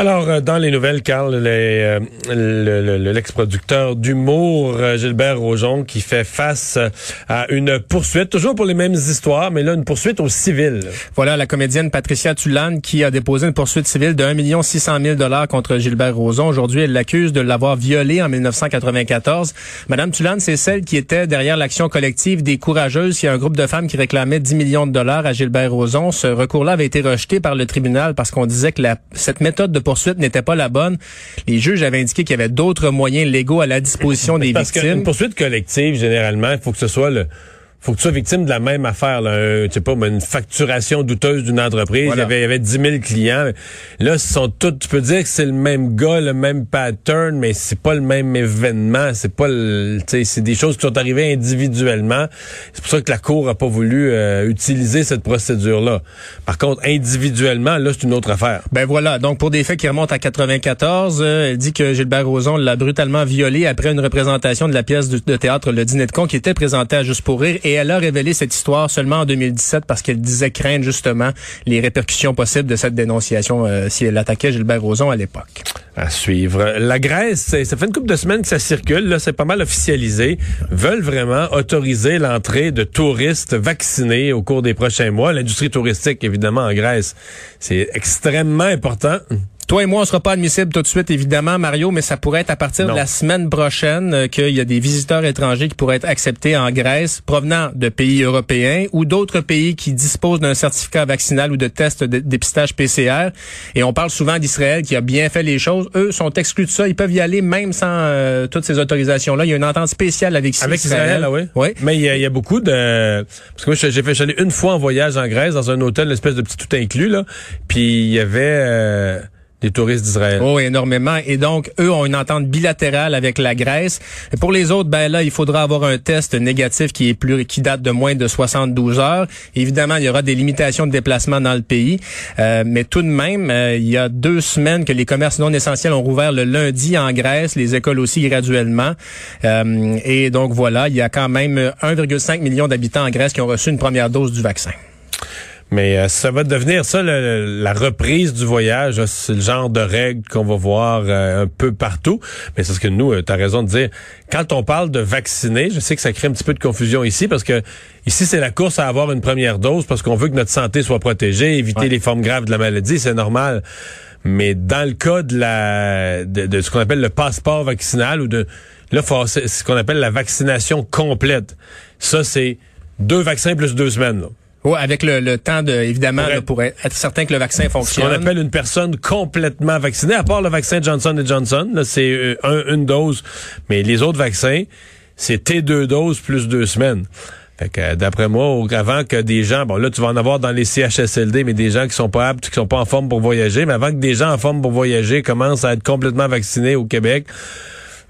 Alors, euh, dans les nouvelles, Carl, euh, le- le- le- l'ex-producteur d'humour euh, Gilbert Rojon qui fait face à une poursuite, toujours pour les mêmes histoires, mais là, une poursuite au civil. Voilà la comédienne Patricia Tulane qui a déposé une poursuite civile de 1 600 000 dollars contre Gilbert Rozon. Aujourd'hui, elle l'accuse de l'avoir violé en 1994. Madame Tulane, c'est celle qui était derrière l'action collective des courageuses. Il y a un groupe de femmes qui réclamait 10 millions de dollars à Gilbert Rozon. Ce recours-là avait été rejeté par le tribunal parce qu'on disait que la- cette méthode de poursuite n'était pas la bonne. Les juges avaient indiqué qu'il y avait d'autres moyens légaux à la disposition des Parce victimes. qu'une poursuite collective, généralement, il faut que ce soit le... faut que tu sois victime de la même affaire, là, un, tu sais pas, mais une facturation douteuse d'une entreprise. Voilà. Il, y avait, il y avait 10 000 clients. Là, ce sont tous, tu peux dire que c'est le même gars, le même pattern, mais c'est pas le même événement. C'est pas le, c'est des choses qui sont arrivées individuellement. C'est pour ça que la Cour a pas voulu euh, utiliser cette procédure-là. Par contre, individuellement, là, c'est une autre affaire. Ben voilà, donc pour des faits qui remontent à 94, euh, elle dit que Gilbert Rozon l'a brutalement violée après une représentation de la pièce de, de théâtre Le Dîner de con qui était présentée à Juste pour rire et elle a révélé cette histoire seulement en 2017 parce qu'elle disait craindre justement les répercussions possibles de cette dénonciation euh, si elle attaquait Gilbert Rozon à l'époque. À suivre. La Grèce, ça fait une couple de semaines que ça circule. Là, c'est pas mal officialisé. Veulent vraiment autoriser l'entrée de touristes vaccinés au cours des prochains mois. L'industrie touristique, évidemment, en Grèce, c'est extrêmement important. Toi et moi, on sera pas admissibles tout de suite, évidemment, Mario, mais ça pourrait être à partir Non. de la semaine prochaine euh, qu'il y a des visiteurs étrangers qui pourraient être acceptés en Grèce provenant de pays européens ou d'autres pays qui disposent d'un certificat vaccinal ou de test de dépistage PCR. Et on parle souvent d'Israël qui a bien fait les choses. Eux sont exclus de ça. Ils peuvent y aller même sans euh, toutes ces autorisations-là. Il y a une entente spéciale avec, Avec Israël, ah oui? Oui. Mais il y, a- il y a beaucoup de... Parce que moi, j'ai fait, j'allais une fois en voyage en Grèce, dans un hôtel, une espèce de petit tout inclus, là. Puis il y avait euh, des touristes d'Israël. Oh, énormément. Et donc, eux ont une entente bilatérale avec la Grèce. Pour les autres, ben là, il faudra avoir un test négatif qui est plus, qui date de moins de 72 heures. Évidemment, il y aura des limitations de déplacement dans le pays. Euh, mais tout de même, euh, il y a deux semaines que les commerces non essentiels ont rouvert le lundi en Grèce, les écoles aussi graduellement. Euh, et donc, voilà, il y a quand même 1,5 million d'habitants en Grèce qui ont reçu une première dose du vaccin. Mais euh, ça va devenir ça, le- la reprise du voyage. C'est le genre de règles qu'on va voir euh, un peu partout. Mais c'est ce que nous, tu as raison de dire. Quand on parle de vacciner, je sais que ça crée un petit peu de confusion ici parce que ici, c'est la course à avoir une première dose parce qu'on veut que notre santé soit protégée, éviter Ouais. les formes graves de la maladie, c'est normal. Mais dans le cas de la de, de ce qu'on appelle le passeport vaccinal ou de là, faut- c'est ce qu'on appelle la vaccination complète. Ça, c'est deux vaccins plus deux semaines. là. Ouais, avec le, le temps de, évidemment, Pour là, être- pour être certain que le vaccin Ce fonctionne. qu'on appelle une personne complètement vaccinée, à part le vaccin Johnson Johnson, là, c'est euh, un- une dose. Mais les autres vaccins, c'est T deux doses plus deux semaines. Fait que, d'après moi, avant que des gens, bon là, tu vas en avoir dans les CHSLD, mais des gens qui sont pas aptes, qui sont pas en forme pour voyager, mais avant que des gens en forme pour voyager commencent à être complètement vaccinés au Québec,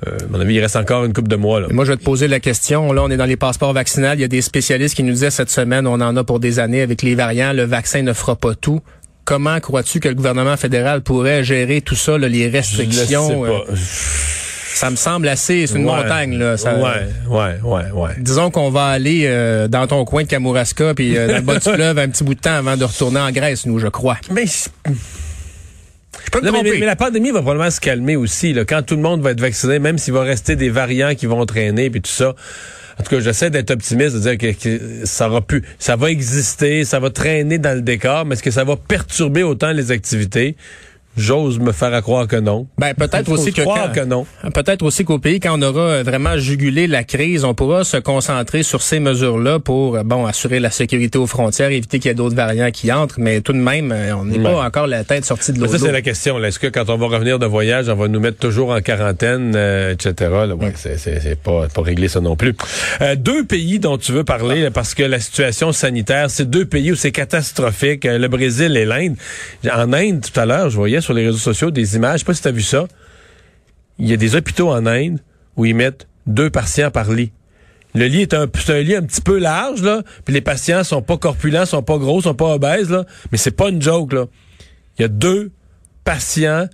euh, à mon avis, il reste encore une couple de mois, là. Moi, je vais te poser la question. Là, on est dans les passeports vaccinaux. Il y a des spécialistes qui nous disaient cette semaine, on en a pour des années avec les variants, le vaccin ne fera pas tout. Comment crois-tu que le gouvernement fédéral pourrait gérer tout ça, là, les Je le sais restrictions? euh, pas. ça me semble assez, c'est une Ouais. montagne. Là, Ça- Ouais, ouais, ouais, ouais. Disons qu'on va aller euh, dans ton coin de Kamouraska, puis euh, dans le bas du fleuve un petit bout de temps avant de retourner en Grèce, nous, je crois. Mais Je peux me Non, mais, tromper. mais- mais la pandémie va probablement se calmer aussi. Là, quand tout le monde va être vacciné, même s'il va rester des variants qui vont traîner puis tout ça. En tout cas, j'essaie d'être optimiste, de dire que, que ça aura pu, ça va exister, ça va traîner dans le décor, mais est-ce que ça va perturber autant les activités? J'ose me faire à croire que non. Ben peut-être aussi que, que non. Peut-être aussi qu'au pays, quand on aura vraiment jugulé la crise, on pourra se concentrer sur ces mesures-là pour bon assurer la sécurité aux frontières, éviter qu'il y ait d'autres variants qui entrent. Mais tout de même, euh, on n'est pas encore la tête sortie de l'eau. Ça c'est la question. Est-ce que quand on va revenir de voyage, on va nous mettre toujours en quarantaine, euh, etc. Là, ouais, c'est pas pas réglé ça non plus. Euh, deux pays dont tu veux parler parce que la situation sanitaire, c'est deux pays où c'est catastrophique. le Brésil et l'Inde. En Inde, tout à l'heure, je voyais sur les réseaux sociaux des images. Je sais pas si tu as vu ça. Il y a des hôpitaux en Inde où ils mettent deux patients par lit. Le lit est un, lit un petit peu large, là, puis les patients sont pas corpulents, sont pas gros, sont pas obèses, là, mais c'est pas une joke, là. Il y a deux patients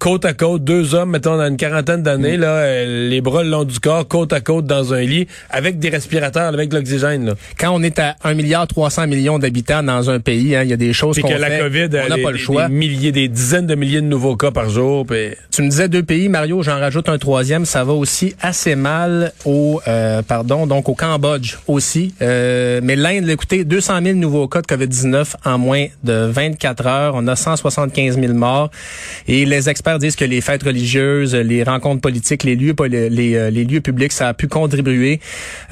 côte à côte, deux hommes, mettons, dans une quarantaine d'années, là, euh, les bras le long du corps, côte à côte dans un lit, avec des respirateurs, avec de l'oxygène. Quand on est à 1 milliard 300 millions d'habitants dans un pays, hein, il y a des choses qu'on que la COVID, on n'a pas le choix. Des milliers, des dizaines de milliers de nouveaux cas par jour. Tu me disais deux pays, Mario, j'en rajoute un troisième, ça va aussi assez mal au, euh, pardon, donc au Cambodge aussi. Euh, mais l'Inde, écoutez, 200 000 nouveaux cas de COVID-19 en moins de 24 heures. On a 175 000 morts. Et les experts disent que les fêtes religieuses, les rencontres politiques, les lieux, les, euh, les lieux publics, ça a pu contribuer.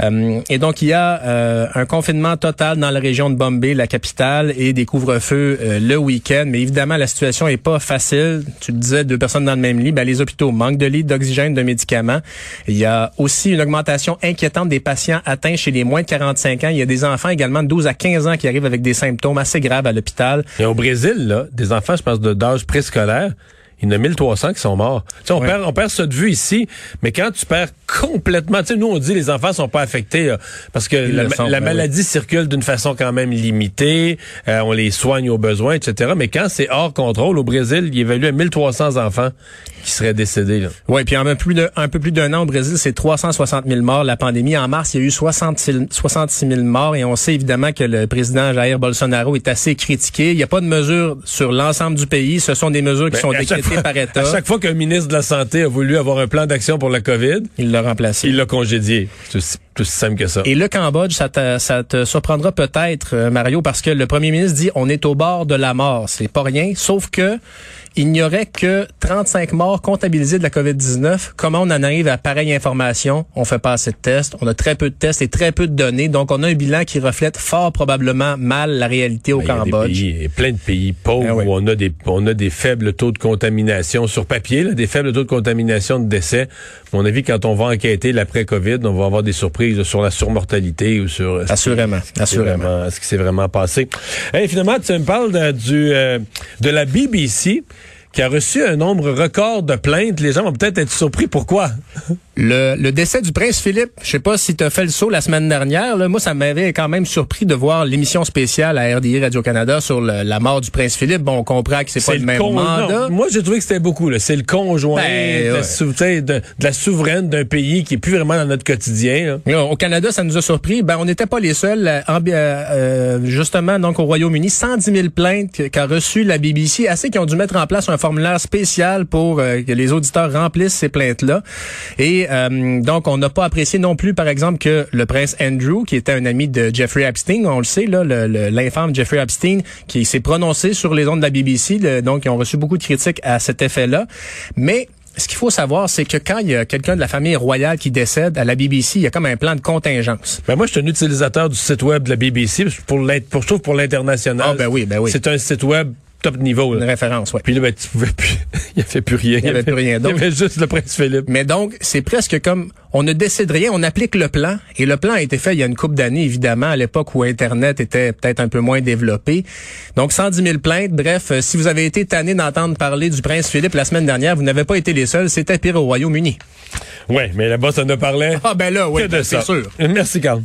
Euh, et donc, il y a euh, un confinement total dans la région de Bombay, la capitale, et des couvre-feux le week-end. Mais évidemment, la situation est pas facile. Tu disais, deux personnes dans le même lit. Ben, les hôpitaux manquent de lits, d'oxygène, de médicaments. Il y a aussi une augmentation inquiétante des patients atteints chez les moins de 45 ans. Il y a des enfants également de 12 à 15 ans qui arrivent avec des symptômes assez graves à l'hôpital. Et au Brésil, là, des enfants, je pense, d'âge préscolaire, il y en a 1300 qui sont morts. on, perd, on perd ça de vue ici, mais quand tu perds complètement, tu sais, nous on dit les enfants sont pas affectés parce que la, ben maladie circule d'une façon quand même limitée, euh, on les soigne aux besoins, etc. Mais quand c'est hors contrôle, au Brésil, il évalue à 1300 enfants qui seraient décédés. Oui, puis en un, peu plus d'un an au Brésil, c'est 360 000 morts. La pandémie, en mars, il y a eu 66, 66 000 morts et on sait évidemment que le président Jair Bolsonaro est assez critiqué. Il n'y a pas de mesures sur l'ensemble du pays. Ce sont des mesures qui ben, sont décrétées par État. À chaque fois qu'un ministre de la Santé a voulu avoir un plan d'action pour la COVID, il l'a remplacé. Il l'a congédié. C'est aussi simple que ça. Et le Cambodge, ça te, ça te surprendra peut-être, euh, Mario, parce que le premier ministre dit on est au bord de la mort. C'est pas rien, sauf que il n'y aurait que 35 morts comptabilisés de la COVID-19. Comment on en arrive à pareille information? On fait pas assez de tests, on a très peu de tests et très peu de données. Donc, on a un bilan qui reflète fort probablement mal la réalité au Cambodge. Il y a plein de pays pauvres eh où on a des on a des faibles taux de contamination sur papier, là, des faibles taux de contamination de décès. À mon avis, quand on va enquêter l'après-COVID, on va avoir des surprises sur la surmortalité ou sur assurément, ce assurément, ce qui s'est vraiment passé? Et finalement, tu me parles de, du euh, de la BBC qui a reçu un nombre record de plaintes. Les gens vont peut-être être surpris. Pourquoi? Le, le, décès du prince Philippe, je sais pas si tu as fait le saut la semaine dernière. Là, moi, ça m'avait quand même surpris de voir l'émission spéciale à RDI Radio-Canada sur la mort du prince Philippe. Bon, on comprend que c'est pas le, même mandat. moi, j'ai trouvé que c'était beaucoup. C'est le conjoint ben, de, la souveraine d'un pays qui est plus vraiment dans notre quotidien. Au Canada, ça nous a surpris. Ben, on n'était pas les seuls. Euh, euh, justement, donc au Royaume-Uni, 110 000 plaintes qu'a reçu la BBC, assez qui ont dû mettre en place un formulaire spécial pour euh, que les auditeurs remplissent ces plaintes-là. Et euh, donc, on n'a pas apprécié non plus, par exemple, que le prince Andrew, qui était un ami de Jeffrey Epstein, on le sait, là, l'infâme Jeffrey Epstein, qui s'est prononcé sur les ondes de la BBC, donc ils ont reçu beaucoup de critiques à cet effet-là. Mais ce qu'il faut savoir, c'est que quand il y a quelqu'un de la famille royale qui décède à la BBC, il y a comme un plan de contingence. Ben moi, je suis un utilisateur du site web de la BBC pour, pour, pour, pour l'international. Ah ben oui, ben oui. C'est un site web top niveau. Une référence, oui. Puis là, ben, tu pouvais plus. il n'y avait plus rien. Il n'y avait, plus rien d'autre. Il y avait juste le prince Philippe. Mais donc, c'est presque comme on ne décide rien, on applique le plan. Et le plan a été fait il y a une couple d'années, évidemment, à l'époque où Internet était peut-être un peu moins développé. Donc, 110 000 plaintes. Bref, euh, si vous avez été tanné d'entendre parler du prince Philippe la semaine dernière, vous n'avez pas été les seuls. C'était pire au Royaume-Uni. Oui, mais là-bas, ça ne parlait ah, ben là, oui, c'est sûr. Merci, Carl.